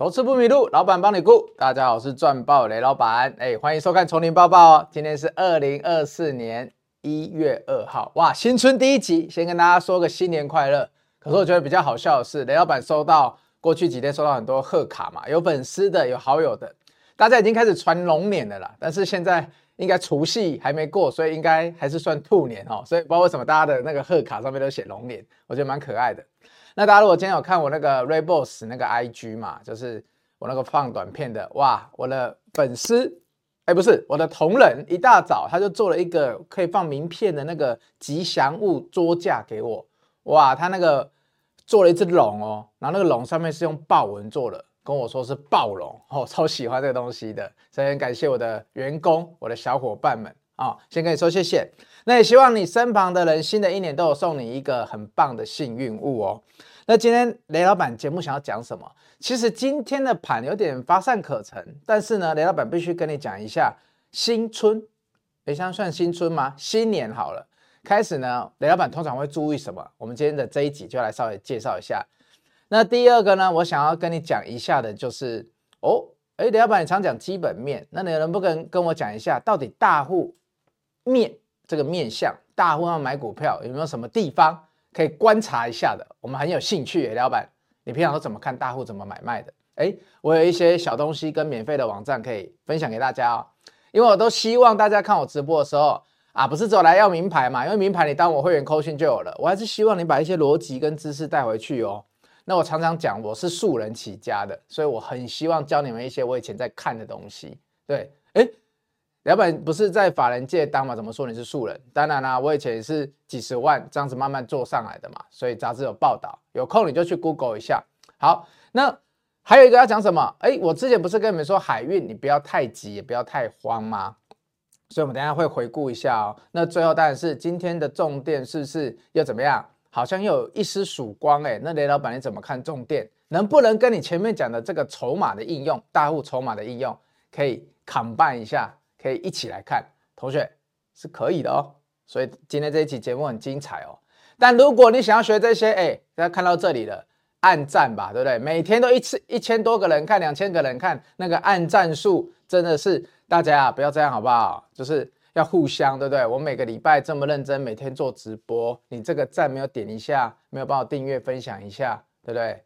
投资不迷路，老板帮你顾。大家好，我是赚爆雷老板。哎，欢迎收看《丛林报报》哦。今天是二零二四年一月二号，哇，新春第一集，先跟大家说个新年快乐。可是我觉得比较好笑的是，雷老板收到过去几天收到很多贺卡嘛，有粉丝的，有好友的，大家已经开始传龙年了啦。但是现在应该除夕还没过，所以应该还是算兔年哦。所以不知道为什么大家的那个贺卡上面都写龙年，我觉得蛮可爱的。那大家如果今天有看我那个 Ray Boss 那个 IG 嘛，就是我那个放短片的，哇，我的粉丝，哎，不是我的同仁，一大早他就做了一个可以放名片的那个吉祥物桌架给我，哇，他那个做了一只龙哦，然后那个龙上面是用豹纹做的，跟我说是暴龙，哦，超喜欢这个东西的，所以很感谢我的员工，我的小伙伴们啊，哦，先跟你说谢谢。那也希望你身旁的人，新的一年都有送你一个很棒的幸运物哦。那今天雷老板节目想要讲什么？其实今天的盘有点乏善可陈，但是呢，雷老板必须跟你讲一下新春。诶，现在算新春吗？新年好了，开始呢，雷老板通常会注意什么？我们今天的这一集就来稍微介绍一下。那第二个呢，我想要跟你讲一下的就是哦，诶，雷老板你常讲基本面，那你能不能跟我讲一下，到底大户面？这个面向大户要买股票有没有什么地方可以观察一下的？我们很有兴趣耶，老板，你平常都怎么看大户怎么买卖的？诶，我有一些小东西跟免费的网站可以分享给大家哦。因为我都希望大家看我直播的时候啊，不是走来要名牌嘛，因为名牌你当我会员扣讯就有了。我还是希望你把一些逻辑跟知识带回去哦。那我常常讲我是素人起家的，所以我很希望教你们一些我以前在看的东西。对，老板不是在法人界当嘛？怎么说你是素人？当然啦、我以前也是几十万这样子慢慢做上来的嘛，所以杂志有报道，有空你就去 Google 一下。好，那还有一个要讲什么？哎，我之前不是跟你们说海运，你不要太急，也不要太慌吗？所以我们等一下会回顾一下哦。那最后当然是今天的重点是不是又怎么样？好像又有一丝曙光哎。那雷老板你怎么看重点？能不能跟你前面讲的这个筹码的应用，大户筹码的应用，可以砍半一下？可以一起来看，同学是可以的哦。所以今天这一期节目很精彩哦。但如果你想要学这些，哎，大家看到这里了，按赞吧，对不对？每天都一次一千多个人看，两千个人看，那个按赞数真的是大家啊，不要这样好不好？就是要互相，对不对？我每个礼拜这么认真，每天做直播，你这个赞没有点一下，没有帮我订阅分享一下，对不对？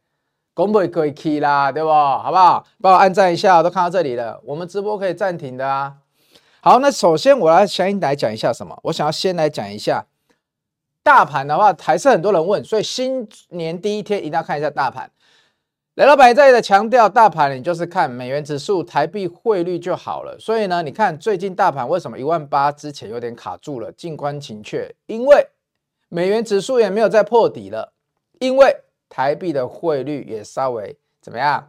公布可以 key 啦，对不？好不好？帮我按赞一下，都看到这里了，我们直播可以暂停的啊。好，那首先我要先来讲一下什么？我想要先来讲一下大盘的话，还是很多人问，所以新年第一天一定要看一下大盘。雷老板在的强调，大盘你就是看美元指数、台币汇率就好了。所以呢，你看最近大盘为什么一万八之前有点卡住了？静观情却，因为美元指数也没有再破底了，因为台币的汇率也稍微怎么样，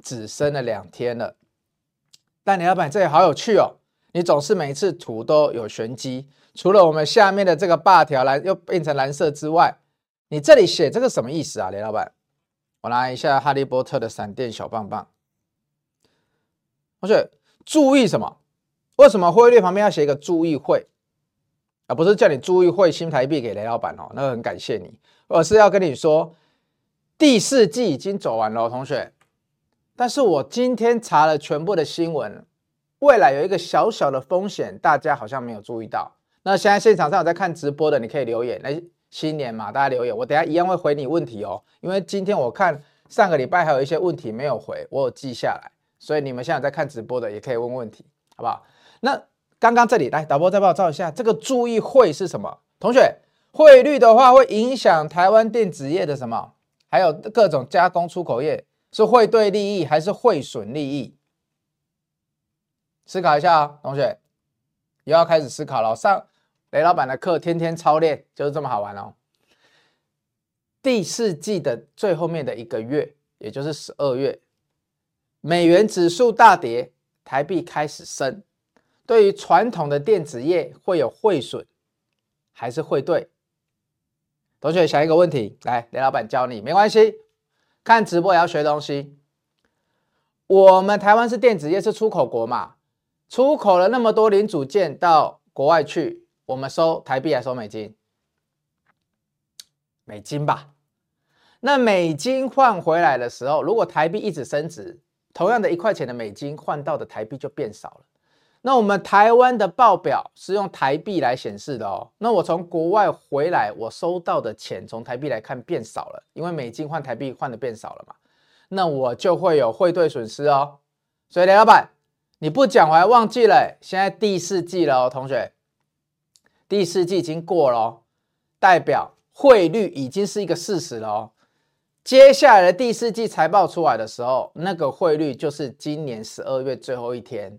只升了两天了。但雷老板这里好有趣哦。你总是每一次图都有玄机，除了我们下面的这个霸条蓝又变成蓝色之外，你这里写这个什么意思啊，雷老板？我拿一下哈利波特的闪电小棒棒。同学注意什么？为什么汇率旁边要写一个注意汇？而不是叫你注意汇新台币给雷老板哦，那很感谢你，而是要跟你说第四季已经走完了，同学。但是我今天查了全部的新闻。未来有一个小小的风险，大家好像没有注意到。那现在现场上有在看直播的，你可以留言。来，新年嘛，大家留言，我等下一样会回你问题哦。因为今天我看上个礼拜还有一些问题没有回，我有记下来，所以你们现在在看直播的也可以问问题，好不好？那刚刚这里来，导播再帮我照一下，这个注意汇是什么？同学，汇率的话会影响台湾电子业的什么？还有各种加工出口业，是汇兑利益还是汇损利益？思考一下啊，同学，又要开始思考了。上雷老板的课，天天操练，就是这么好玩哦。第四季的最后面的一个月，也就是十二月，美元指数大跌，台币开始升。对于传统的电子业，会有汇损还是汇兑？同学想一个问题，来，雷老板教你，没关系，看直播也要学东西。我们台湾是电子业，是出口国嘛？出口了那么多零组件到国外去，我们收台币还收美金？美金吧。那美金换回来的时候，如果台币一直升值，同样的一块钱的美金换到的台币就变少了。那我们台湾的报表是用台币来显示的哦。那我从国外回来，我收到的钱从台币来看变少了，因为美金换台币换的变少了嘛。那我就会有汇兑损失哦。所以雷老板，你不讲我还忘记了，现在第四季了哦，同学，第四季已经过了哦，代表汇率已经是一个事实了哦。接下来的第四季财报出来的时候，那个汇率就是今年十二月最后一天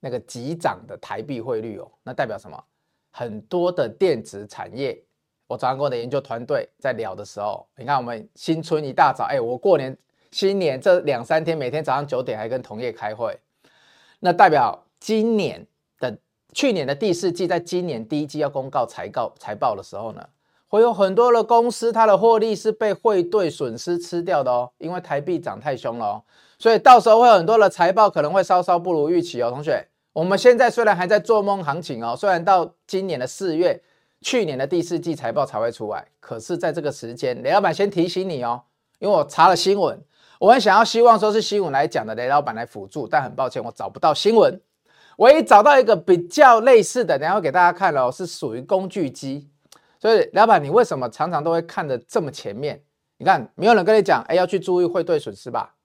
那个急涨的台币汇率哦。那代表什么？很多的电子产业，我早上跟我的研究团队在聊的时候，你看我们新春一大早，哎，我过年新年这两三天，每天早上九点还跟同业开会，那代表今年的去年的第四季，在今年第一季要公告财告财报的时候呢，会有很多的公司，它的获利是被汇兑损失吃掉的哦，因为台币涨太凶了哦，所以到时候会有很多的财报可能会稍稍不如预期哦。同学，我们现在虽然还在做梦行情哦，虽然到今年的四月，去年的第四季财报才会出来，可是在这个时间，雷老板先提醒你哦，因为我查了新闻，我很想要希望说是新闻来讲的雷老板来辅助，但很抱歉，我找不到新闻，唯一找到一个比较类似的，等下会给大家看哦，是属于工具机。所以，老板，你为什么常常都会看得这么前面？你看，没有人跟你讲，哎，要去注意汇兑损失吧？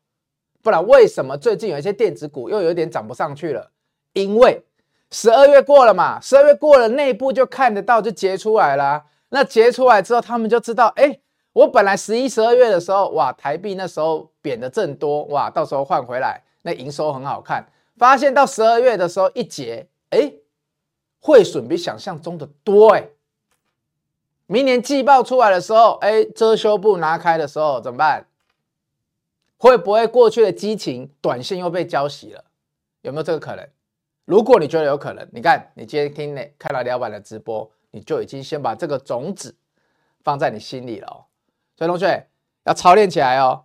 不然，为什么最近有一些电子股又有点涨不上去了？因为十二月过了嘛，十二月过了，内部就看得到，就结出来了。那结出来之后，他们就知道，哎，我本来十一、十二月的时候，哇，台币那时候贬的正多，哇，到时候换回来，那营收很好看。发现到十二月的时候一结，哎，汇损比想象中的多，哎。明年季报出来的时候，哎，遮羞布拿开的时候怎么办？会不会过去的激情短线又被浇熄了？有没有这个可能？如果你觉得有可能，你看你今天听那看到老板的直播，你就已经先把这个种子放在你心里了。所以同学要操练起来哦。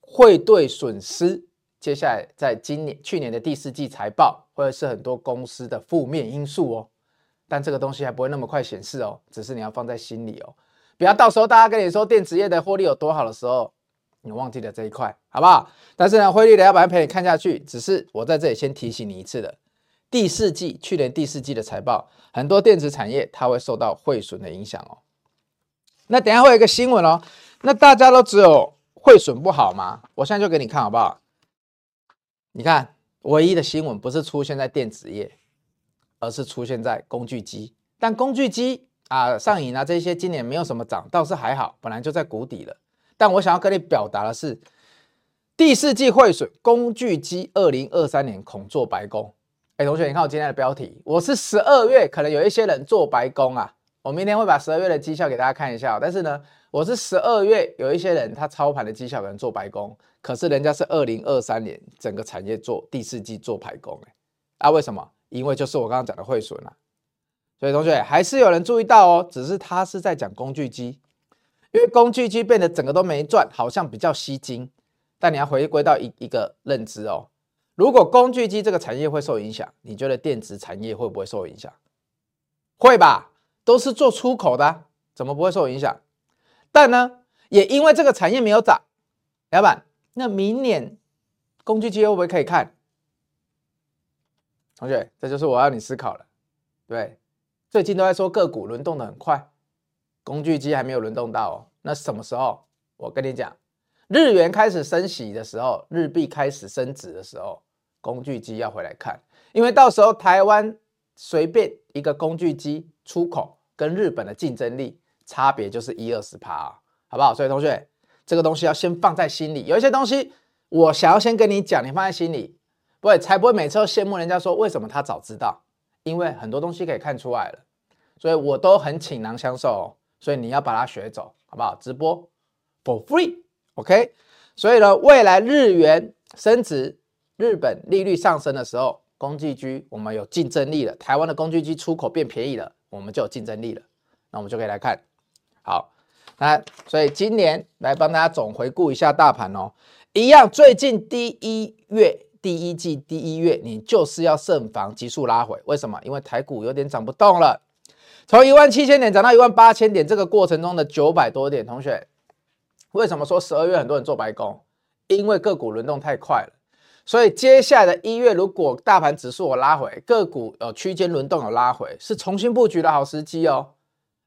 汇兑损失，接下来在今年去年的第四季财报，或者是很多公司的负面因素哦。但这个东西还不会那么快显示哦，只是你要放在心里哦，不要到时候大家跟你说电子业的获利有多好的时候，你忘记了这一块，好不好？但是呢，汇率的要不然陪你看下去，只是我在这里先提醒你一次的，第四季去年第四季的财报，很多电子产业它会受到汇损的影响哦。那等下会有一个新闻哦，那大家都只有汇损不好吗？我现在就给你看好不好？你看，唯一的新闻不是出现在电子业。而是出现在工具机，但工具机啊、上瘾啊这些今年没有什么涨，倒是还好，本来就在谷底了。但我想要跟你表达的是，第四季汇损，工具机二零二三年恐做白工。哎，同学，你看我今天的标题，我是十二月，可能有一些人做白工啊。我明天会把十二月的绩效给大家看一下，但是呢，我是十二月有一些人他操盘的绩效可能做白工，可是人家是二零二三年整个产业做第四季做白工，哎，啊，为什么？因为就是我刚刚讲的汇损啊，所以同学还是有人注意到哦，只是他是在讲工具机，因为工具机变得整个都没赚，好像比较吸睛。但你要回归到一一个认知哦，如果工具机这个产业会受影响，你觉得电子产业会不会受影响？会吧，都是做出口的，怎么不会受影响？但呢，也因为这个产业没有涨，老板，那明年工具机会不会可以看？同学，这就是我要你思考了，对，最近都在说个股轮动的很快，工具机还没有轮动到哦。那什么时候？我跟你讲，日元开始升息的时候，日币开始升值的时候，工具机要回来看，因为到时候台湾随便一个工具机出口跟日本的竞争力差别就是一二十趴，好不好？所以同学，这个东西要先放在心里，有一些东西我想要先跟你讲，你放在心里。不会，才不会每次都羡慕人家说为什么他早知道，因为很多东西可以看出来了，所以我都很倾囊相授哦，所以你要把它学走，好不好？直播 for free，OK？所以呢，未来日元升值，日本利率上升的时候，工具机我们有竞争力了，台湾的工具机出口变便宜了，我们就有竞争力了，那我们就可以来看，好，那所以今年来帮大家总回顾一下大盘哦，一样，最近第一月。第一季第一月，你就是要慎防急速拉回。为什么？因为台股有点涨不动了，从一万七千点涨到一万八千点，这个过程中的九百多点，同学，为什么说十二月很多人做白工？因为个股轮动太快了，所以接下来的一月，如果大盘指数有拉回，个股有区间轮动有拉回，是重新布局的好时机哦。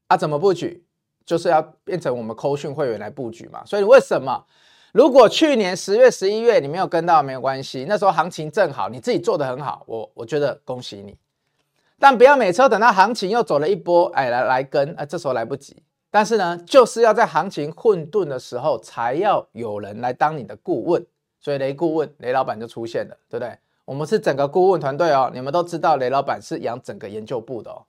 啊，怎么布局？就是要变成我们扣讯会员来布局嘛。所以为什么？如果去年十月、十一月你没有跟到，没有关系，那时候行情正好，你自己做得很好，我我觉得恭喜你。但不要每次等到行情又走了一波，哎，来来跟，啊，这时候来不及。但是呢，就是要在行情混沌的时候，才要有人来当你的顾问。所以雷顾问雷老板就出现了，对不对？我们是整个顾问团队哦，你们都知道雷老板是养整个研究部的哦。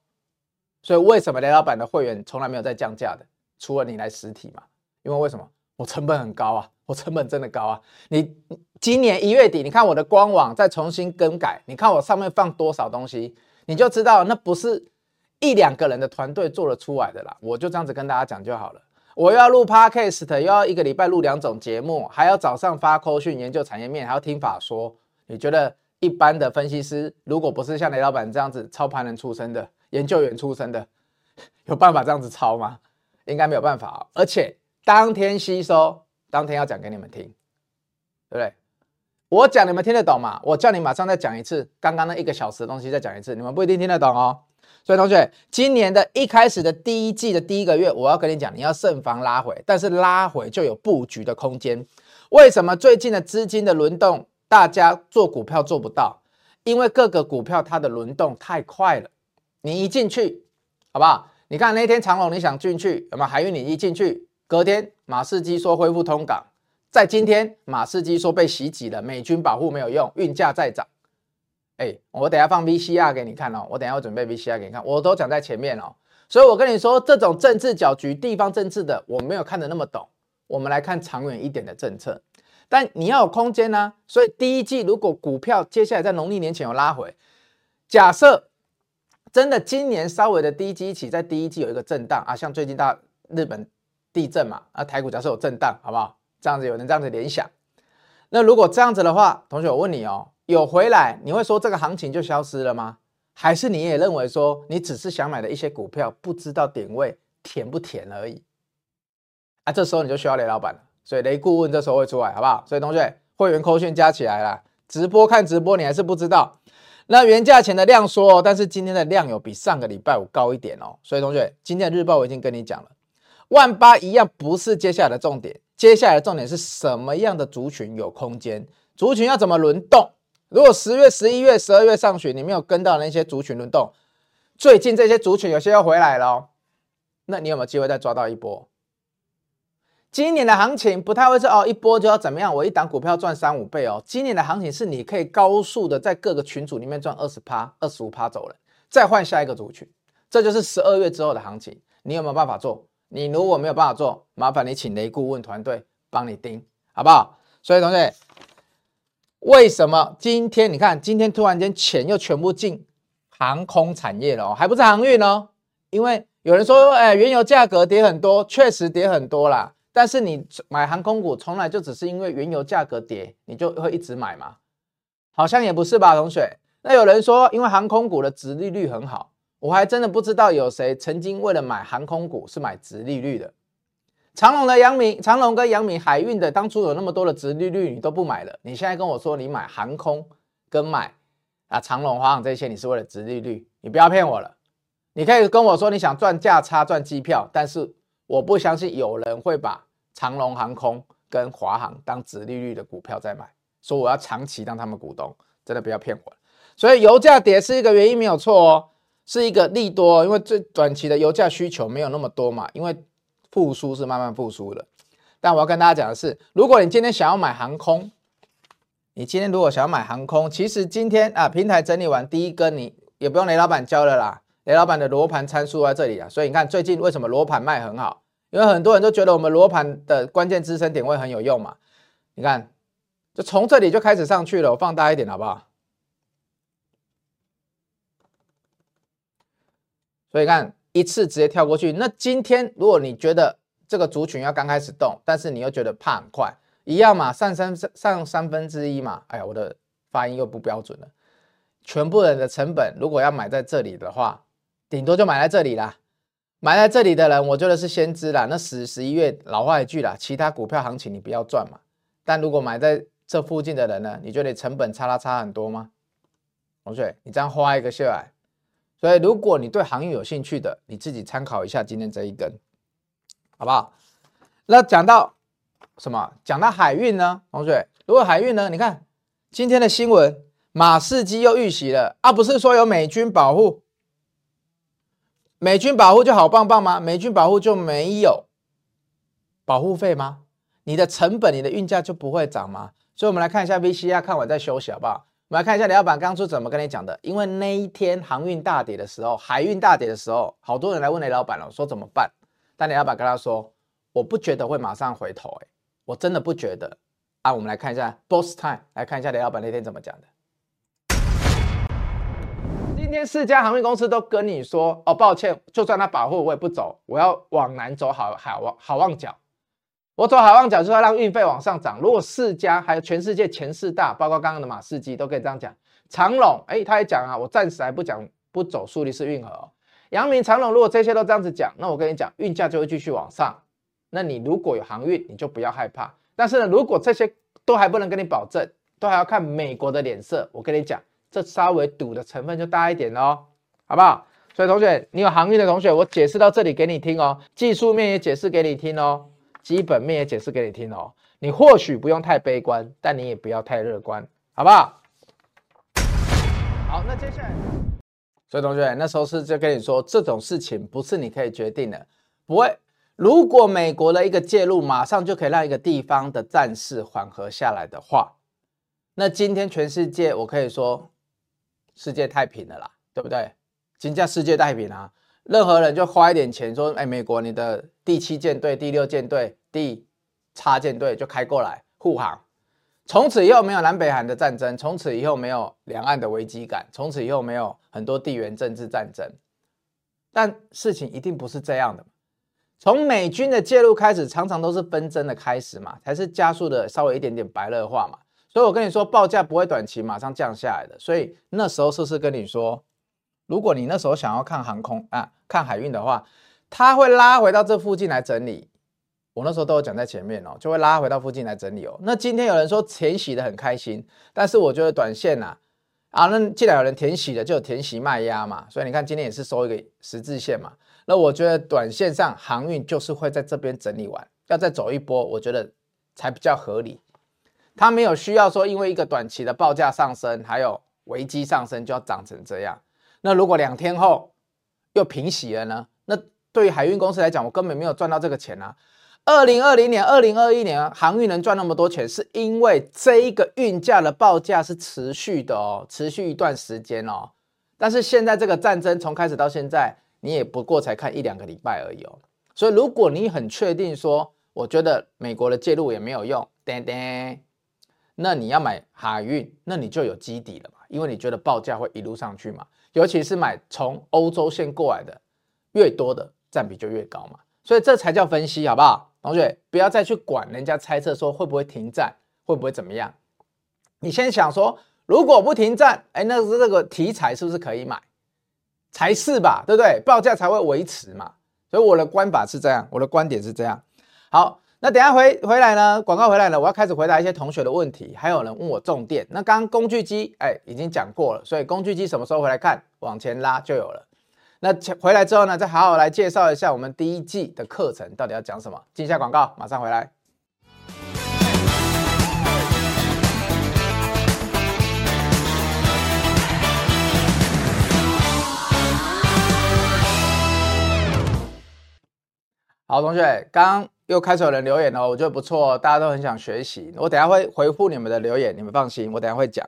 所以为什么雷老板的会员从来没有在降价的？除了你来实体嘛？因为为什么？我成本很高啊，我成本真的高啊。你今年一月底，你看我的官网再重新更改，你看我上面放多少东西，你就知道那不是。一两个人的团队做得出来的啦，我就这样子跟大家讲就好了。我要录 Podcast，又要一个礼拜录两种节目，还要早上发扣讯研究产业面，还要听法说。你觉得一般的分析师，如果不是像雷老板这样子操盘人出身的、研究员出身的，有办法这样子操吗？应该没有办法哦。而且当天吸收，当天要讲给你们听，对不对？我讲你们听得懂吗？我叫你马上再讲一次，刚刚那一个小时的东西再讲一次，你们不一定听得懂哦。所以同学，今年的一开始的第一季的第一个月，我要跟你讲，你要慎防拉回，但是拉回就有布局的空间。为什么最近的资金的轮动，大家做股票做不到？因为各个股票它的轮动太快了。你一进去，好不好？你看那天长荣，你想进去，有没有海运？你一进去，隔天马士基说恢复通港，在今天马士基说被袭击了，美军保护没有用，运价再涨。哎，我等下放 VCR 给你看哦，我等下要准备 VCR 给你看，我都讲在前面哦，所以我跟你说，这种政治搅局、地方政治的，我没有看得那么懂。我们来看长远一点的政策，但你要有空间呢、所以第一季如果股票接下来在农历年前有拉回，假设真的今年稍微的低基起，在第一季有一个震荡啊，像最近大日本地震嘛，啊台股假设有震荡，好不好？这样子有人这样子联想，那如果这样子的话，同学我问你哦。有回来，你会说这个行情就消失了吗？还是你也认为说你只是想买的一些股票，不知道点位甜不甜而已？啊，这时候你就需要雷老板了。所以雷顾问这时候会出来，好不好？所以同学会员扣讯加起来了，直播看直播你还是不知道。那原价钱的量缩，但是今天的量有比上个礼拜五高一点哦。所以同学，今天的日报我已经跟你讲了，万八一样不是接下来的重点，接下来的重点是什么样的族群有空间，族群要怎么轮动？如果十月、十一月、十二月上旬你没有跟到那些族群轮动，最近这些族群有些又回来了哦，那你有没有机会再抓到一波？今年的行情不太会是哦，一波就要怎么样？我一档股票赚三五倍哦。今年的行情是你可以高速的在各个群组里面赚二十趴、二十五趴走了，再换下一个族群，这就是十二月之后的行情。你有没有办法做？你如果没有办法做，麻烦你请雷顾问团队帮你盯，好不好？所以同学。为什么今天你看，今天突然间钱又全部进航空产业了哦，还不是航运哦？因为有人说，哎，原油价格跌很多，确实跌很多啦。但是你买航空股，从来就只是因为原油价格跌，你就会一直买吗？好像也不是吧，同学。那有人说，因为航空股的殖利率很好，我还真的不知道有谁曾经为了买航空股是买殖利率的。长隆的阳明，长隆跟阳明海运的，当初有那么多的殖利率，你都不买了。你现在跟我说你买航空跟买啊长荣、华航这些，你是为了殖利率，你不要骗我了。你可以跟我说你想赚价差、赚机票，但是我不相信有人会把长隆航空跟华航当殖利率的股票在买，说我要长期当他们股东，真的不要骗我。所以油价跌是一个原因没有错哦，是一个利多，因为最短期的油价需求没有那么多嘛，因为。复苏是慢慢复苏的，但我要跟大家讲的是，如果你今天想要买航空，你今天如果想要买航空，其实今天啊平台整理完第一根，你也不用雷老板教了啦，雷老板的罗盘参数在这里啊，所以你看最近为什么罗盘卖很好？因为很多人都觉得我们罗盘的关键支撑点位很有用嘛，你看，就从这里就开始上去了，我放大一点好不好？所以看。一次直接跳过去。那今天如果你觉得这个族群要刚开始动，但是你又觉得怕很快，一样嘛，上三上三分之一嘛。哎呀，我的发音又不标准了。全部人的成本如果要买在这里的话，顶多就买在这里啦。买在这里的人，我觉得是先知啦。那十十一月老话一句啦，其他股票行情你不要赚嘛。但如果买在这附近的人呢，你觉得成本差它差很多吗？同学，你这样画一个下来。所以如果你对航运有兴趣的，你自己参考一下今天这一根，好不好？那讲到什么？讲到海运呢？同学，如果海运呢？你看今天的新闻，马士基又遇袭了啊！不是说有美军保护？美军保护就好棒棒吗？美军保护就没有保护费吗？你的成本、你的运价就不会涨吗？所以，我们来看一下 VCR，看完再休息，好不好？我们来看一下李老板刚初怎么跟你讲的。因为那一天航运大跌的时候，海运大跌的时候，好多人来问雷老板了，说怎么办？但李老板跟他说，我不觉得会马上回头，哎，我真的不觉得啊。我们来看一下 Boss Time，来看一下雷老板那天怎么讲的。今天四家航运公司都跟你说哦，抱歉，就算他保护我也不走，我要往南走好，好好好望角，我走好望角就是要让运费往上涨。如果四家还有全世界前四大，包括刚刚的马士基都可以这样讲，长隆哎，他也讲啊，我暂时还不讲不走苏黎世运河哦。阳明长隆如果这些都这样子讲，那我跟你讲，运价就会继续往上。那你如果有航运，你就不要害怕。但是呢，如果这些都还不能跟你保证，都还要看美国的脸色，我跟你讲。这稍微赌的成分就大一点哦，好不好？所以同学，你有航运的同学，我解释到这里给你听哦，技术面也解释给你听哦，基本面也解释给你听哦。你或许不用太悲观，但你也不要太乐观，好不好？好，那接下来，所以同学那时候是就跟你说，这种事情不是你可以决定的，不会。如果美国的一个介入，马上就可以让一个地方的战事缓和下来的话，那今天全世界我可以说。世界太平了啦，对不对？金价世界太平啊，任何人就花一点钱说，哎，美国你的第七舰队、第六舰队、第叉舰队就开过来护航，从此以后没有南北韩的战争，从此以后没有两岸的危机感，从此以后没有很多地缘政治战争。但事情一定不是这样的，从美军的介入开始，常常都是纷争的开始嘛，才是加速的稍微一点点白热化嘛。所以我跟你说，报价不会短期马上降下来的。所以那时候是不是跟你说，如果你那时候想要看航空啊，看海运的话，它会拉回到这附近来整理。我那时候都有讲在前面哦，就会拉回到附近来整理哦。那今天有人说填息的很开心，但是我觉得短线呐，啊，那既然有人填息的，就有填息卖压嘛。所以你看今天也是收一个十字线嘛。那我觉得短线上航运就是会在这边整理完，要再走一波，我觉得才比较合理。它没有需要说，因为一个短期的报价上升，还有危机上升，就要涨成这样。那如果两天后又平息了呢？那对于海运公司来讲，我根本没有赚到这个钱啊。二零二零年、二零二一年，航运能赚那么多钱，是因为这一个运价的报价是持续的哦，持续一段时间哦。但是现在这个战争从开始到现在，你也不过才看一两个礼拜而已哦。所以如果你很确定说，我觉得美国的介入也没有用，叮叮。那你要买海运，那你就有基底了嘛，因为你觉得报价会一路上去嘛，尤其是买从欧洲线过来的，越多的占比就越高嘛，所以这才叫分析，好不好？同学不要再去管人家猜测说会不会停战，会不会怎么样，你先想说，如果不停战，哎，那是这个题材是不是可以买？才是吧，对不对？报价才会维持嘛，所以我的观法是这样，我的观点是这样，好。那等下回回来呢？广告回来了，我要开始回答一些同学的问题。还有人问我重点，那刚工具机哎已经讲过了，所以工具机什么时候回来看？往前拉就有了。那回来之后呢，再好好来介绍一下我们第一季的课程到底要讲什么。进一下广告，马上回来。好，同学，刚。又开始有人留言了，我觉得不错，大家都很想学习。我等下会回复你们的留言，你们放心，我等下会讲。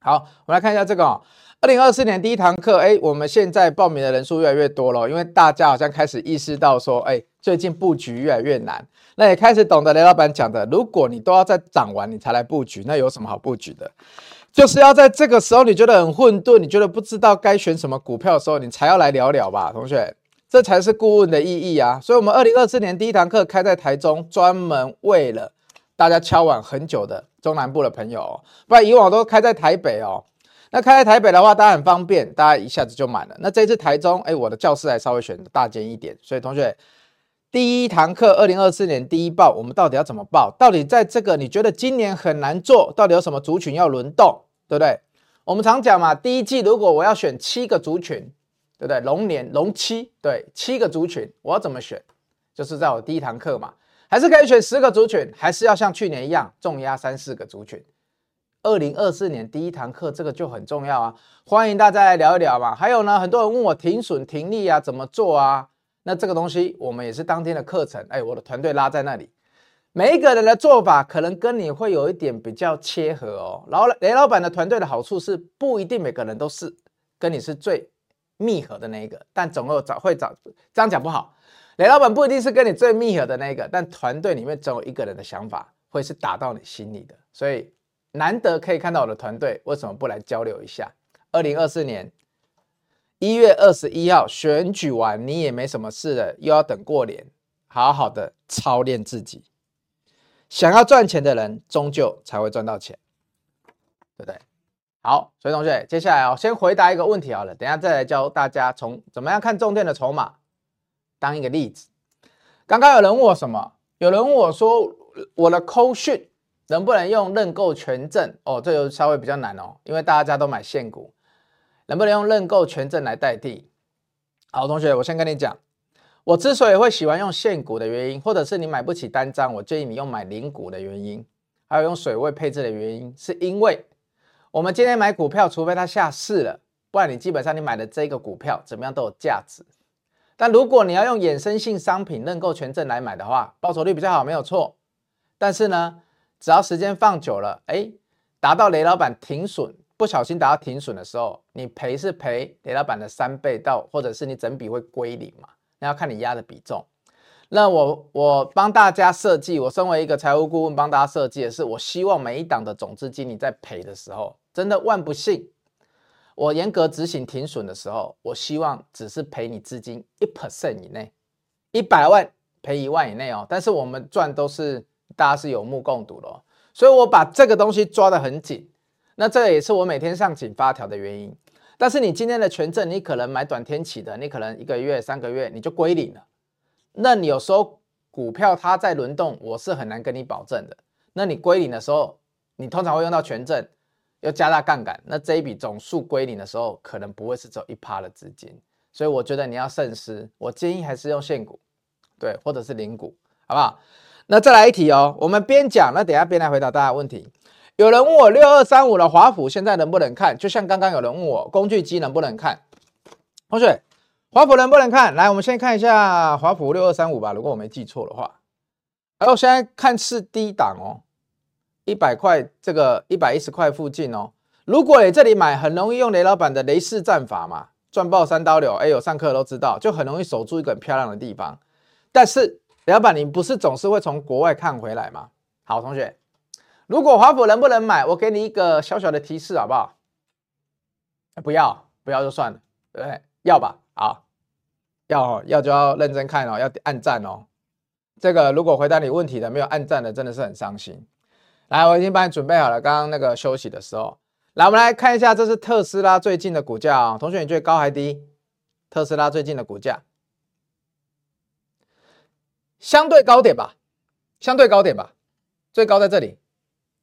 好，我们来看一下这个哦，二零二四年第一堂课，哎，我们现在报名的人数越来越多了，因为大家好像开始意识到说，哎，最近布局越来越难，那也开始懂得雷老板讲的，如果你都要在涨完你才来布局，那有什么好布局的？就是要在这个时候你觉得很混沌，你觉得不知道该选什么股票的时候，你才要来聊聊吧，同学。这才是顾问的意义啊！所以，我们二零二四年第一堂课开在台中，专门为了大家敲碗很久的中南部的朋友哦，不然以往都开在台北哦。那开在台北的话，当然很方便，大家一下子就满了。那这次台中，哎，我的教室还稍微选的大间一点，所以同学，第一堂课，二零二四年第一报，我们到底要怎么报？到底在这个你觉得今年很难做，到底有什么族群要轮动，对不对？我们常讲嘛，第一季如果我要选七个族群，对不对？龙年龙七，对，七个族群，我怎么选？就是在我第一堂课嘛，还是可以选十个族群，还是要像去年一样重压三四个族群？二零二四年第一堂课，这个就很重要啊！欢迎大家来聊一聊嘛。还有呢，很多人问我停损停利啊，怎么做啊？那这个东西我们也是当天的课程，哎，我的团队拉在那里，每一个人的做法可能跟你会有一点比较切合哦。然后雷老板的团队的好处是，不一定每个人都是跟你是最密合的那一个，但总有找会找这样讲不好。雷老板不一定是跟你最密合的那一个，但团队里面总有一个人的想法会是打到你心里的，所以。难得可以看到我的团队，为什么不来交流一下？二零二四年一月二十一号选举完，你也没什么事了，又要等过年，好好的操练自己。想要赚钱的人，终究才会赚到钱，对不对？好，所以同学，接下来哦，先回答一个问题好了，等下再来教大家从怎么样看重电的筹码，当一个例子。刚刚有人问我什么？有人问我说我的扣讯。能不能用认购权证？哦，这就稍微比较难哦，因为大家都买现股，能不能用认购权证来代替？好，同学，我先跟你讲，我之所以会喜欢用现股的原因，或者是你买不起单张，我建议你用买零股的原因，还有用水位配置的原因，是因为我们今天买股票，除非它下市了，不然你基本上你买的这个股票怎么样都有价值。但如果你要用衍生性商品认购权证来买的话，报酬率比较好，没有错。但是呢，只要时间放久了，哎，达到雷老板停损，不小心达到停损的时候，你赔是赔雷老板的三倍到，或者是你整笔会归零嘛？那要看你压的比重。那我我帮大家设计，我身为一个财务顾问，帮大家设计的是，我希望每一档的总资金你在赔的时候，真的万不幸，我严格执行停损的时候，我希望只是赔你资金一 percent 以内，一百万赔一万以内哦。但是我们赚都是。大家是有目共睹的，所以我把这个东西抓得很紧。那这也是我每天上紧发条的原因。但是你今天的权证，你可能买短天期的，你可能一个月、三个月你就归零了。那你有时候股票它在轮动，我是很难跟你保证的。那你归零的时候，你通常会用到权证，要加大杠杆。那这一笔总数归零的时候，可能不会是只有一趴的资金。所以我觉得你要慎思，我建议还是用现股，对，或者是零股，好不好？那再来一题哦，我们边讲，那等下边来回答大家问题。有人问我六二三五的华府现在能不能看？就像刚刚有人问我工具机能不能看？同学，华府能不能看？来，我们先看一下华府六二三五吧。如果我没记错的话，然后现在看是低档哦，一百块这个一百一十块附近哦。如果你这里买，很容易用雷老板的雷式战法嘛，赚爆三刀流。哎，有上课都知道，就很容易守住一个很漂亮的地方，但是雷。老板，你不是总是会从国外看回来吗？好，同学，如果华府能不能买？我给你一个小小的提示，好不好？不要，不要就算了，对不对？要吧？好，要要就要认真看哦，要按赞哦。这个如果回答你问题的没有按赞的，真的是很伤心。来，我已经帮你准备好了，刚刚那个休息的时候，来，我们来看一下，这是特斯拉最近的股价哦。同学，你觉得高还低？特斯拉最近的股价？相对高点吧，相对高点吧，最高在这里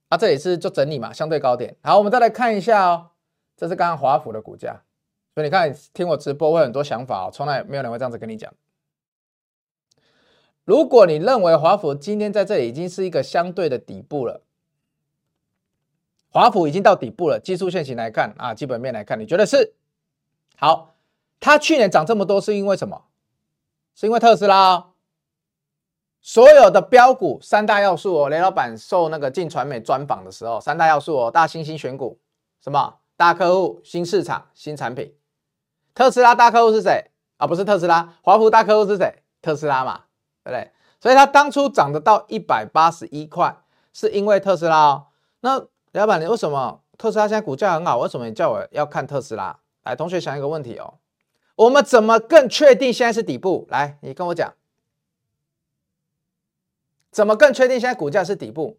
啊，这里是做整理嘛，相对高点。好，我们再来看一下哦，这是刚刚华府的股价，所以你看听我直播会很多想法哦，从来没有人会这样子跟你讲。如果你认为华府今天在这里已经是一个相对的底部了，华孚已经到底部了，技术线型来看啊，基本面来看，你觉得是？好，它去年涨这么多是因为什么？是因为特斯拉。所有的标股三大要素哦，雷老板受那个镜传媒专访的时候，三大要素哦，大猩猩选股，什么大客户、新市场、新产品。特斯拉大客户是谁啊？不是特斯拉，华孚大客户是谁？特斯拉嘛，对不对？所以它当初涨得到一百八十一块，是因为特斯拉哦。那老板，你为什么特斯拉现在股价很好？为什么你叫我要看特斯拉？来，同学想一个问题哦，我们怎么更确定现在是底部？来，你跟我讲。怎么更确定现在股价是底部？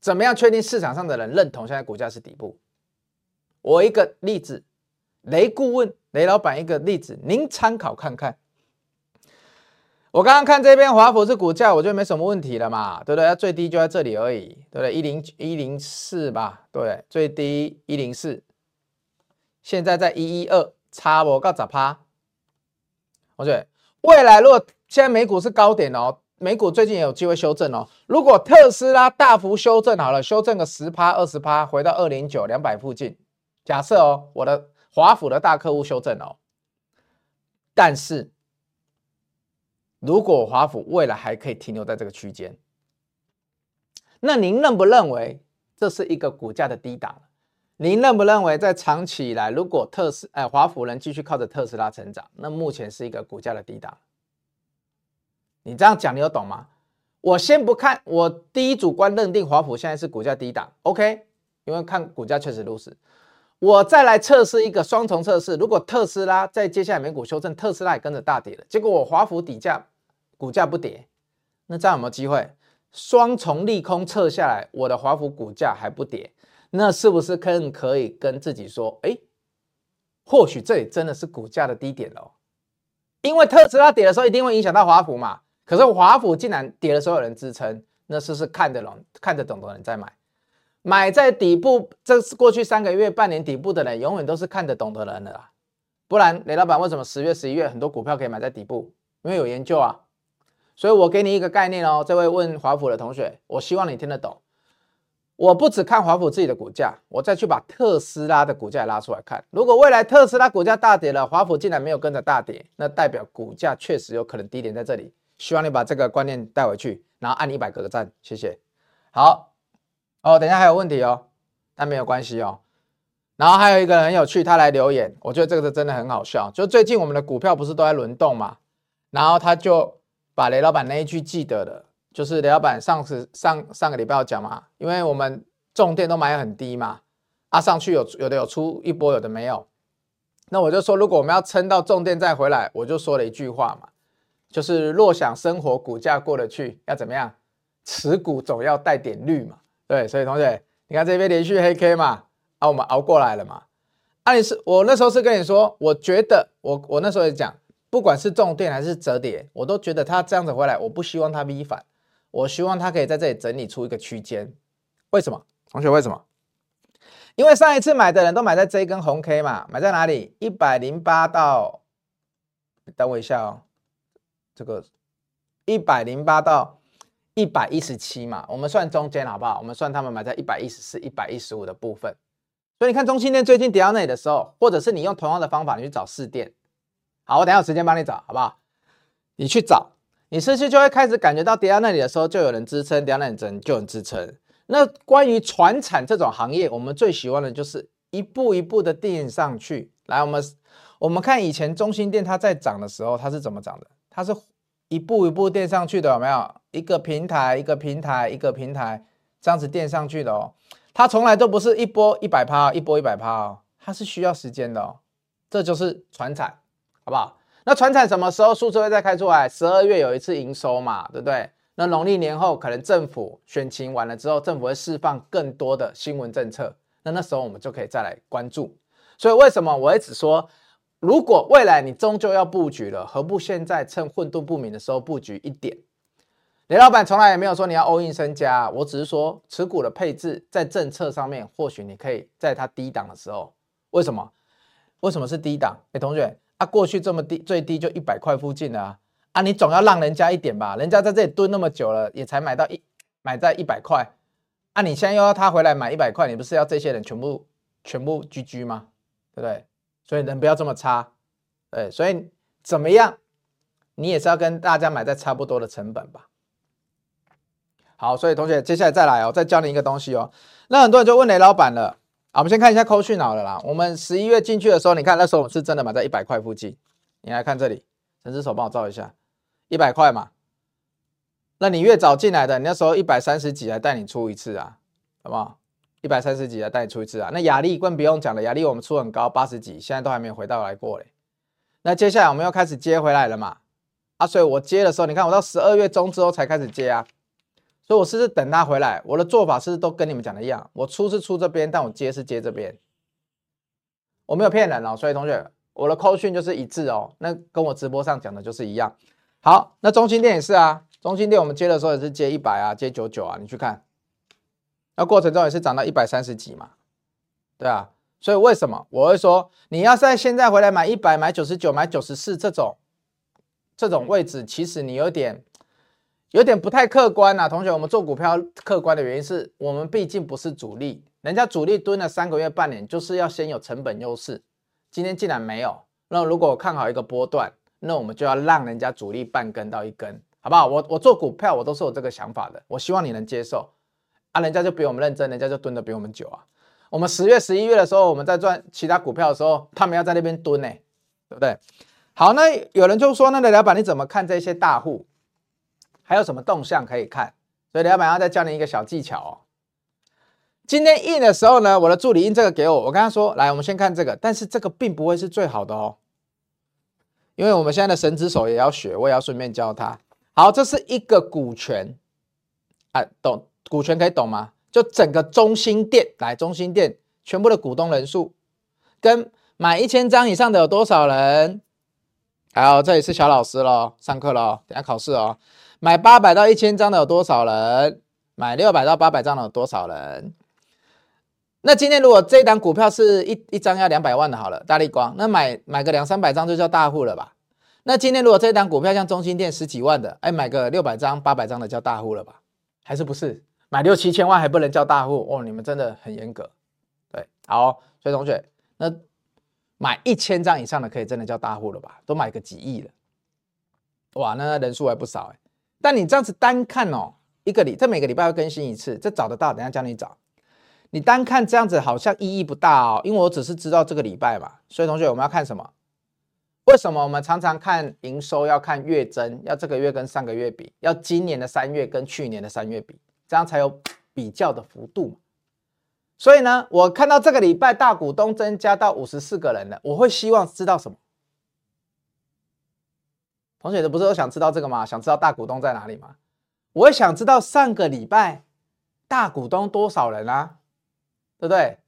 怎么样确定市场上的人认同现在股价是底部？我一个例子，雷顾问雷老板一个例子，您参考看看。我刚刚看这边华府是股价，我觉得没什么问题了嘛，对不对？它最低就在这里而已，对不对？一零一零四吧，对，最低一零四，现在在一一二，差不到十趴。我觉得未来如果现在美股是高点哦，美股最近也有机会修正哦。如果特斯拉大幅修正好了，修正个十趴二十趴，回到二零九两百附近，假设哦，我的华府的大客户修正哦，但是。如果华府未来还可以停留在这个区间，那您认不认为这是一个股价的低档？您认不认为在长期以来，如果特斯哎华府能继续靠着特斯拉成长，那目前是一个股价的低档？你这样讲，你有懂吗？我先不看，我第一主观认定华府现在是股价低档，OK？因为看股价确实如此。我再来测试一个双重测试，如果特斯拉在接下来美股修正，特斯拉也跟着大跌了，结果我华府底价股价不跌，那这样有没有机会？双重利空测下来，我的华府股价还不跌，那是不是更可以跟自己说，哎，或许这里真的是股价的低点喽？因为特斯拉跌的时候一定会影响到华府嘛，可是华府竟然跌的时候有人支撑，那是不是看得懂、看得懂的人在买？买在底部，这是过去三个月、半年底部的人，永远都是看得懂的人了啦。不然，雷老板为什么十月、十一月很多股票可以买在底部？因为有研究啊。所以我给你一个概念哦，这位问华府的同学，我希望你听得懂。我不只看华府自己的股价，我再去把特斯拉的股价拉出来看。如果未来特斯拉股价大跌了，华府竟然没有跟着大跌，那代表股价确实有可能低点在这里。希望你把这个观念带回去，然后按一百个赞，谢谢。好。哦，等一下还有问题哦，但没有关系哦。然后还有一个很有趣，他来留言，我觉得这个是真的很好笑。就最近我们的股票不是都在轮动嘛，然后他就把雷老板那一句记得了，就是雷老板上次上上个礼拜要讲嘛，因为我们重电都买很低嘛，啊上去有有的有出一波，有的没有。那我就说，如果我们要撑到重电再回来，我就说了一句话嘛，就是若想生活股价过得去，要怎么样？持股总要带点绿嘛。对，所以同学，你看这边连续黑 K 嘛，啊，我们熬过来了嘛。啊，你是我那时候是跟你说，我觉得我我那时候也讲，不管是重电还是折叠，我都觉得它这样子回来，我不希望它 V 反，我希望它可以在这里整理出一个区间。为什么？同学为什么？因为上一次买的人都买在这一根红 K 嘛，买在哪里？一百零八到，等我一下哦，这个一百零八到。一百一十七嘛，我们算中间好不好？我们算他们买在一百一十四、一百一十五的部分。所以你看中心电最近跌到那里的时候，或者是你用同样的方法，你去找士电。好，我等下有时间帮你找，好不好？你去找，你失去就会开始感觉到跌到那里的时候，就有人支撑，跌到那里就有人支撑。那关于传产这种行业，我们最喜欢的就是一步一步的垫上去。来，我们我们看以前中心电它在涨的时候，它是怎么涨的？它是。一步一步垫上去的有没有？一个平台一个平台一个平台这样子垫上去的哦，它从来都不是一波一百趴，一波一百趴哦，它是需要时间的哦。这就是传产，好不好？那传产什么时候数字会再开出来？十二月有一次营收嘛，对不对？那农历年后可能政府选情完了之后，政府会释放更多的新闻政策，那那时候我们就可以再来关注。所以为什么我一直说？如果未来你终究要布局了，何不现在趁混沌不明的时候布局一点？雷老板从来也没有说你要 all in 身家，我只是说持股的配置在政策上面，或许你可以在它低档的时候。为什么？为什么是低档？哎，同学啊，过去这么低，最低就一百块附近啊，啊，你总要让人家一点吧？人家在这里蹲那么久了，也才买到一买在一百块，啊，你现在又要他回来买一百块，你不是要这些人全部全部居居吗？对不对？所以人不要这么差，对，所以怎么样，你也是要跟大家买在差不多的成本吧。好，所以同学接下来再来哦，再教你一个东西哦。那很多人就问雷老板了啊，我们先看一下扣讯好了啦。我们十一月进去的时候，你看那时候我是真的买在一百块附近。你来看这里，陈之手帮我照一下，一百块嘛。那你越早进来的，你那时候一百三十几来带你出一次啊，好不好？一百三十几来带你出一次啊，那亚力更不用讲了，亚力我们出很高，八十几，现在都还没有回到来过嘞。那接下来我们又开始接回来了嘛？啊，所以我接的时候，你看我到十二月中之后才开始接啊，所以我是不是等他回来？我的做法是不是都跟你们讲的一样？我出是出这边，但我接是接这边。我没有骗人哦，所以同学，我的扣讯就是一致哦，那跟我直播上讲的就是一样。好，那中心店也是啊，中心店我们接的时候也是接一百啊，接九九啊，你去看，那过程中也是涨到一百三十几嘛，对啊，所以为什么我会说你要在现在回来买一百、买九十九、买九十四这种这种位置，其实你有点有点不太客观啊，同学，我们做股票客观的原因是我们毕竟不是主力。人家主力蹲了三个月、半年，就是要先有成本优势。今天既然没有，那如果我看好一个波段，那我们就要让人家主力半根到一根，好不好？我我做股票，我都是有这个想法的。我希望你能接受啊，人家就比我们认真，人家就蹲的比我们久啊。我们十月、十一月的时候，我们在赚其他股票的时候，他们要在那边蹲呢，对不对？好，那有人就说，那雷老板你怎么看这些大户？还有什么动向可以看？所以雷老板要再教你一个小技巧哦。今天印的时候呢，我的助理印这个给我，我跟他说，来，我们先看这个，但是这个并不会是最好的哦，因为我们现在的神之手也要学，我也要顺便教他。好，这是一个股权，啊，懂股权可以懂吗？就整个中心店，来，中心店全部的股东人数，跟买一千张以上的有多少人？还有这里是小老师喽，上课喽，等下考试哦。买八百到一千张的有多少人？买六百到八百张的有多少人？那今天如果这一档股票是一一张要两百万的，好了，大立光，那买买个两三百张就叫大户了吧？那今天如果这一档股票像中心店十几万的，哎，买个六百张、八百张的叫大户了吧？还是不是？买六七千万还不能叫大户？哦，你们真的很严格。对，好，所以同学，那买一千张以上的可以真的叫大户了吧？都买个几亿了，哇，那人数还不少哎。但你这样子单看哦，一个礼，这每个礼拜要更新一次，这找得到，等下教你找。你单看这样子好像意义不大哦，因为我只是知道这个礼拜嘛，所以同学我们要看什么？为什么我们常常看营收要看月增，要这个月跟上个月比，要今年的三月跟去年的三月比，这样才有比较的幅度。所以呢，我看到这个礼拜大股东增加到五十四个人了，我会希望知道什么？同学都不是都想知道这个吗？想知道大股东在哪里吗？我也想知道上个礼拜大股东多少人啊？对不对？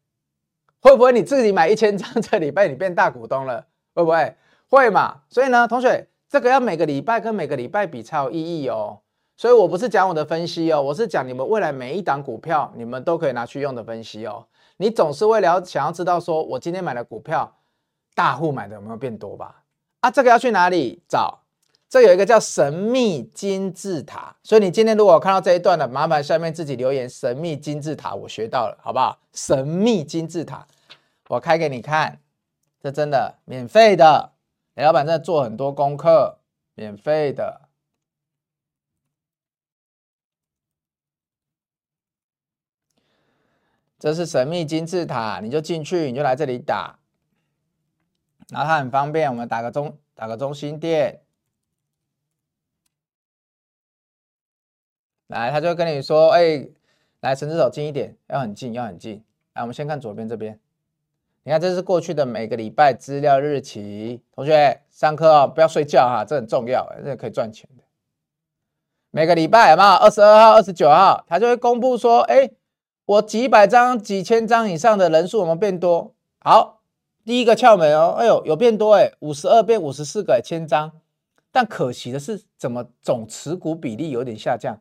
会不会你自己买一千张，这礼拜你变大股东了？会不会？会嘛？所以呢，同学，这个要每个礼拜跟每个礼拜比才有意义哦。所以我不是讲我的分析哦，我是讲你们未来每一档股票，你们都可以拿去用的分析哦。你总是为了想要知道，说我今天买的股票，大户买的有没有变多吧？啊，这个要去哪里找？这有一个叫神秘金字塔，所以你今天如果看到这一段的，麻烦下面自己留言“神秘金字塔”，我学到了，好不好？神秘金字塔，我开给你看，这真的免费的，雷老板在做很多功课，免费的。这是神秘金字塔，你就进去，你就来这里打，然后它很方便，我们打个中，打个中心店。来，他就跟你说：“哎、欸，来，神之手近一点，要很近，要很近。来，我们先看左边这边。你看，这是过去的每个礼拜资料日期。同学上课哦，不要睡觉哈，这很重要，这可以赚钱的。每个礼拜有没有？二十二号、二十九号，他就会公布说：哎、我几百张、几千张以上的人数有没有变多？好，第一个窍门哦，哎呦，有变多哎，五十二变五十四个千张。但可惜的是，怎么总持股比例有点下降？”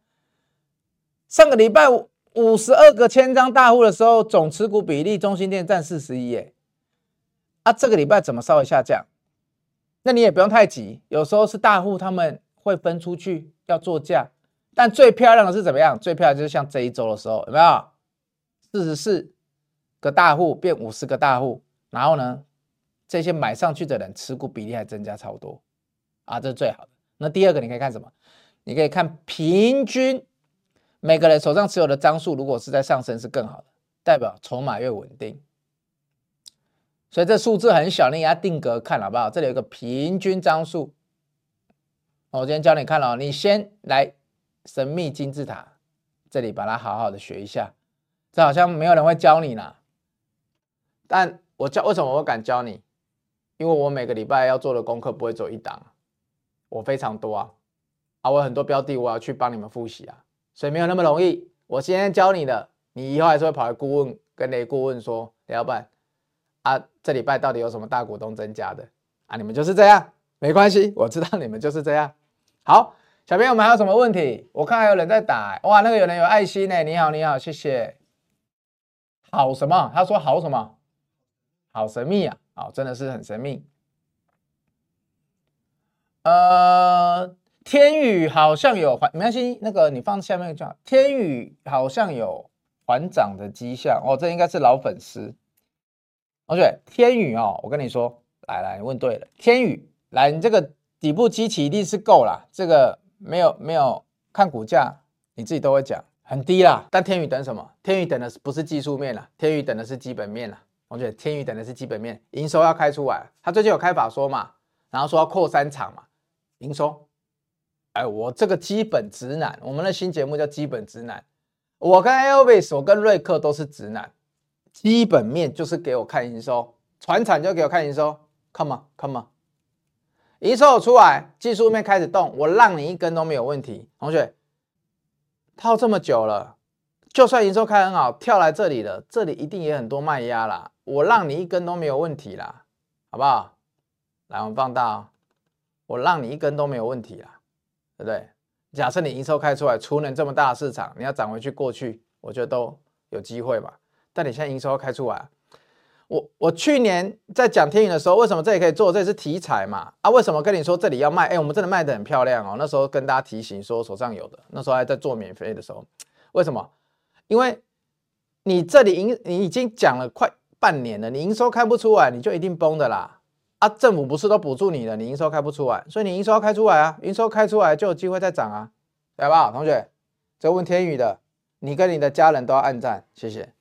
上个礼拜五十二个千张大户的时候，总持股比例中心店占四十一，哎，啊，这个礼拜怎么稍微下降？那你也不用太急，有时候是大户他们会分出去要做价，但最漂亮的是怎么样？最漂亮就是像这一周的时候，有没有？四十四个大户变五十个大户，然后呢，这些买上去的人持股比例还增加超多，啊，这是最好的。那第二个你可以看什么？你可以看平均。每个人手上持有的张数，如果是在上升，是更好的，代表筹码越稳定。所以这数字很小，你给它定格看好不好？这里有个平均张数。我今天教你看了，你先来神秘金字塔这里把它好好的学一下。这好像没有人会教你呢，但我教为什么我敢教你？因为我每个礼拜要做的功课不会走一档，我非常多啊，啊，我很多标的我要去帮你们复习啊。所以没有那么容易。我今天教你的，你以后还是会跑来顾问跟雷顾问说：“雷老板啊，这礼拜到底有什么大股东增加的啊？你们就是这样，没关系，我知道你们就是这样。好，小朋友们还有什么问题？我看还有人在打，哇，那个有人有爱心呢，你好，你好，谢谢。好什么？他说好什么？好神秘啊！好，真的是很神秘。呃，天宇好像有还没关系，那个你放下面讲，天宇好像有还涨的迹象哦，这应该是老粉丝。同学，天宇哦，我跟你说，来来，你问对了，天宇来，你这个底部机器一定是够了，这个没有没有看股价，你自己都会讲。很低啦，但天宇等什么？天宇等的是不是技术面啦？天宇等的是基本面啦。同学天宇等的是基本面，营收要开出来。他最近有开法说嘛，然后说要扩三厂嘛，营收。哎，我这个基本直男，我们的新节目叫基本直男。我跟 Elvis，我跟瑞克都是直男。基本面就是给我看营收，船产就给我看营收。Come on，Come on，营收出来，技术面开始动，我让你一根都没有问题，同学。套这么久了，就算营收开很好，跳来这里了，这里一定也很多卖压啦。我让你一根都没有问题啦，好不好？来，我们放大哦，我让你一根都没有问题啦，对不对？假设你营收开出来，储能这么大的市场，你要涨回去过去，我觉得都有机会吧。但你现在营收开出来。我我去年在讲天宇的时候，为什么这里可以做？这是题材嘛？啊，为什么跟你说这里要卖？哎，我们真的卖得很漂亮哦。那时候跟大家提醒说手上有的，那时候还在做免费的时候，为什么？因为你这里营你已经讲了快半年了，你营收开不出来，你就一定崩的啦。啊，政府不是都补助你了，你营收开不出来，所以你营收开出来啊，营收开出来就有机会再涨啊，对吧？同学，这问天宇的，你跟你的家人都要按赞，谢谢。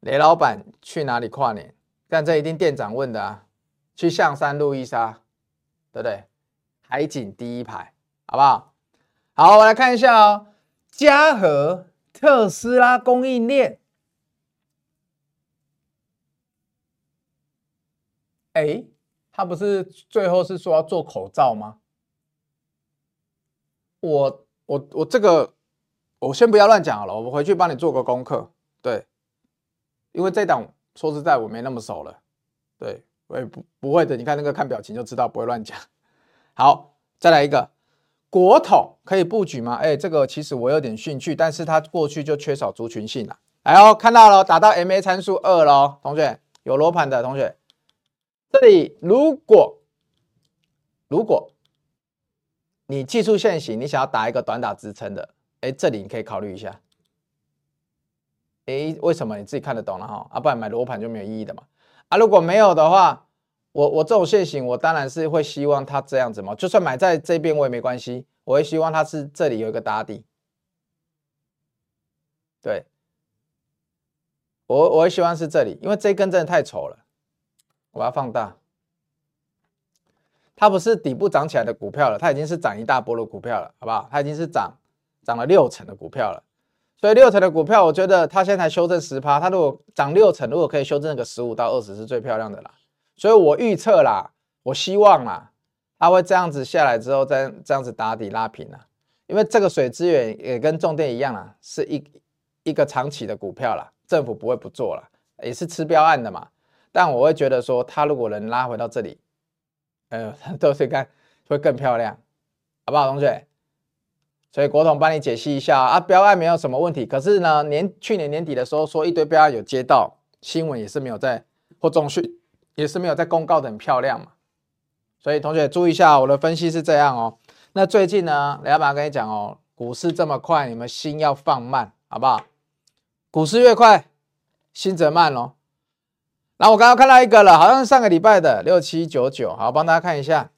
雷老板去哪里跨年？但这一定店长问的啊！去象山路易莎，对不对？海景第一排，好不好？好，我来看一下哦。嘉禾特斯拉供应链，哎，他不是最后是说要做口罩吗？我我我这个，我先不要乱讲好了，我回去帮你做个功课，对。因为这档说实在我没那么熟了，对，我也不不会的。你看那个看表情就知道不会乱讲。好，再来一个国统可以布局吗？哎，这个其实我有点兴趣，但是它过去就缺少族群性了。来哦，看到了，打到 MA 参数二了，同学有罗盘的同学，这里如果如果你技术线型，你想要打一个短打支撑的，哎，这里你可以考虑一下。诶，为什么你自己看得懂了哈？啊，不然买罗盘就没有意义的嘛。啊，如果没有的话，我我这种线型，我当然是会希望它这样子嘛。就算买在这边我也没关系，我会希望它是这里有一个打底。对，我我会希望是这里，因为这根真的太丑了。我要放大，它不是底部涨起来的股票了，它已经是涨一大波的股票了，好不好？它已经是涨涨了六成的股票了。所以六成的股票，我觉得它现在修正十趴，它如果涨六成，如果可以修正个十五到二十，是最漂亮的啦。所以我预测啦，我希望啦，它会这样子下来之后，再这样子打底拉平啦。因为这个水资源也跟重电一样啦，是一一个长期的股票啦，政府不会不做啦，也是吃标案的嘛。但我会觉得说，它如果能拉回到这里，呃，都是看会更漂亮，好不好，同学？所以国统帮你解析一下啊，标案没有什么问题。可是呢，年去年年底的时候说一堆标案有接到新闻，也是没有在或中讯也是没有在公告的很漂亮嘛。所以同学注意一下，我的分析是这样哦。那最近呢，雷老板跟你讲哦，股市这么快，你们心要放慢，好不好？股市越快，心则慢喽。然后我刚刚看到一个了，好像是上个礼拜的六七九九，好，帮大家看一下。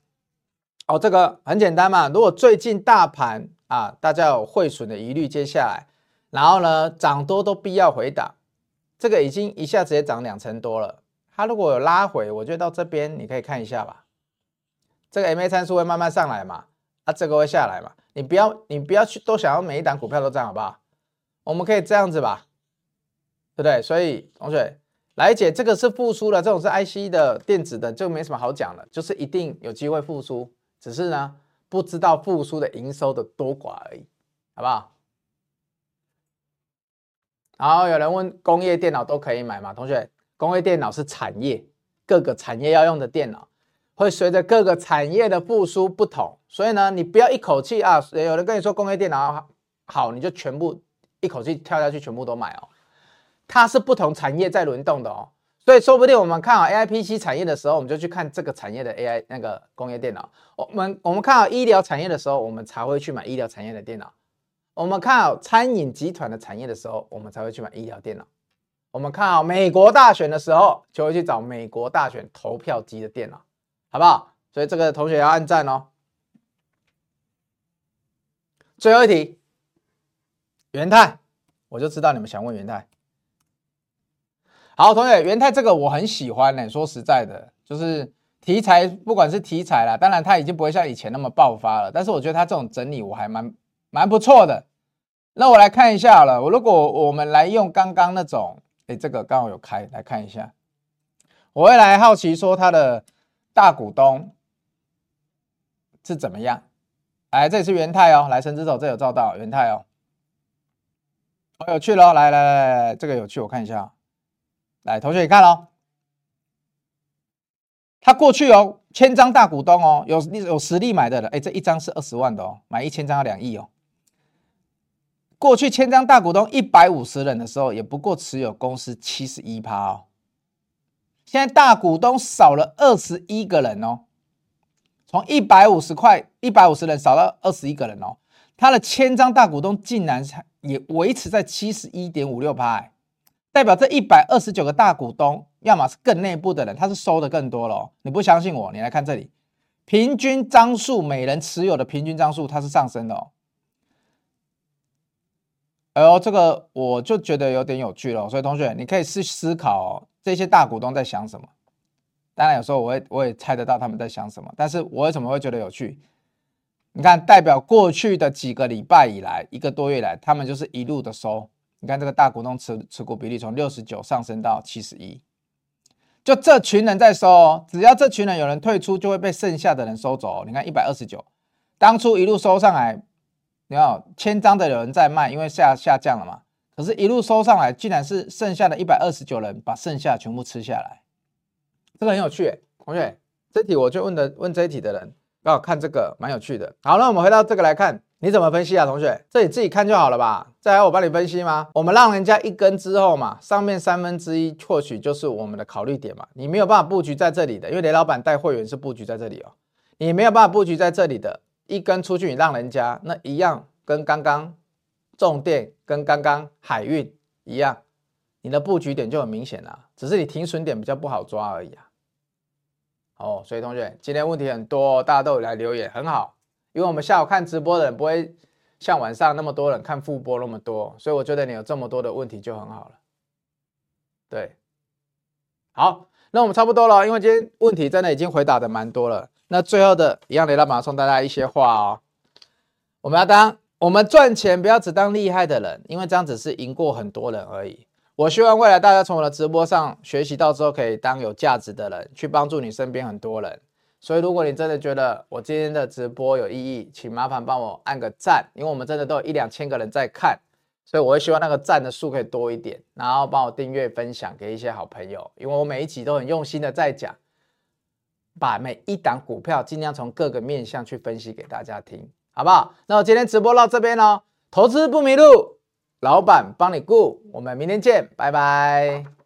哦，这个很简单嘛，如果最近大盘。啊，大家有汇损的疑虑，接下来，然后呢，涨多都必要回档，这个已经一下子也涨两成多了。它如果有拉回，我觉得到这边你可以看一下吧。这个 MA 参数会慢慢上来嘛，啊，这个会下来嘛。你不要，你不要去都想要每一档股票都涨，好不好？我们可以这样子吧，对不对？所以同学来姐，这个是复苏的，这种是 IC 的电子的，就没什么好讲的，就是一定有机会复苏，只是呢。不知道复苏的营收的多寡而已，好不好？好有人问工业电脑都可以买吗？同学，工业电脑是产业，各个产业要用的电脑，会随着各个产业的复苏不同，所以呢，你不要一口气啊，有人跟你说工业电脑好，你就全部一口气跳下去全部都买哦，它是不同产业在轮动的哦。所以说不定我们看好 AIPC 产业的时候，我们就去看这个产业的 AI 那个工业电脑。我们我们看好医疗产业的时候，我们才会去买医疗产业的电脑。我们看好餐饮集团的产业的时候，我们才会去买医疗电脑。我们看好美国大选的时候，就会去找美国大选投票机的电脑，好不好？所以这个同学要按赞哦。最后一题，元太，我就知道你们想问元太。好，同学，元泰这个我很喜欢呢。说实在的，就是题材，不管是题材啦，当然它已经不会像以前那么爆发了。但是我觉得它这种整理我还蛮蛮不错的。那我来看一下好了，我如果我们来用刚刚那种，哎，这个刚好有开，来看一下。我会来好奇说它的大股东是怎么样？来，这里是元泰哦，来神之手，这有照到元泰哦，好有趣喽！来来来来，这个有趣，我看一下。来，同学你看哦，他过去有千张大股东哦，有有实力买的了，哎，这一张是二十万的哦，买一千张要两亿哦。过去千张大股东一百五十人的时候，也不过持有公司七十一趴哦。现在大股东少了二十一个人哦，从一百五十块一百五十人少到二十一个人哦，他的千张大股东竟然也维持在七十一点五六趴。代表这一百二十九个大股东，要么是更内部的人，他是收的更多了。你不相信我，你来看这里，平均张数，每人持有的平均张数，它是上升的哦。哎呦，这个我就觉得有点有趣了。所以同学，你可以去思考这些大股东在想什么。当然，有时候我会我也猜得到他们在想什么，但是我为什么会觉得有趣？你看，代表过去的几个礼拜以来，一个多月以来，他们就是一路的收。你看这个大股东持持股比例从六十九上升到七十一，就这群人在收哦，只要这群人有人退出，就会被剩下的人收走。你看一百二十九，当初一路收上来，你看千张的有人在卖，因为下下降了嘛。可是，一路收上来，竟然是剩下的一百二十九人把剩下全部吃下来，这个很有趣。同学，这题我就问的问这一题的人，刚好看这个蛮有趣的。好，那我们回到这个来看。你怎么分析啊，同学？这你自己看就好了吧？再来我帮你分析吗？我们让人家一根之后嘛，上面三分之一或许就是我们的考虑点嘛。你没有办法布局在这里的，因为雷老板带会员是布局在这里哦。你没有办法布局在这里的，一根出去你让人家那一样，跟刚刚重电跟刚刚海运一样，你的布局点就很明显了，只是你停损点比较不好抓而已啊。哦，所以同学今天问题很多，大家都有来留言，很好。因为我们下午看直播的人不会像晚上那么多人看复播那么多，所以我觉得你有这么多的问题就很好了。对，好，那我们差不多了，因为今天问题真的已经回答的蛮多了。那最后的一样，雷老板送大家一些话哦。我们要当我们赚钱，不要只当厉害的人，因为这样只是赢过很多人而已。我希望未来大家从我的直播上学习到之后，可以当有价值的人，去帮助你身边很多人。所以，如果你真的觉得我今天的直播有意义，请麻烦帮我按个赞，因为我们真的都有一两千个人在看，所以我会希望那个赞的数可以多一点，然后帮我订阅、分享给一些好朋友，因为我每一集都很用心的在讲，把每一档股票尽量从各个面向去分析给大家听，好不好？那我今天直播到这边哦，投资不迷路，老板帮你顾，我们明天见，拜拜。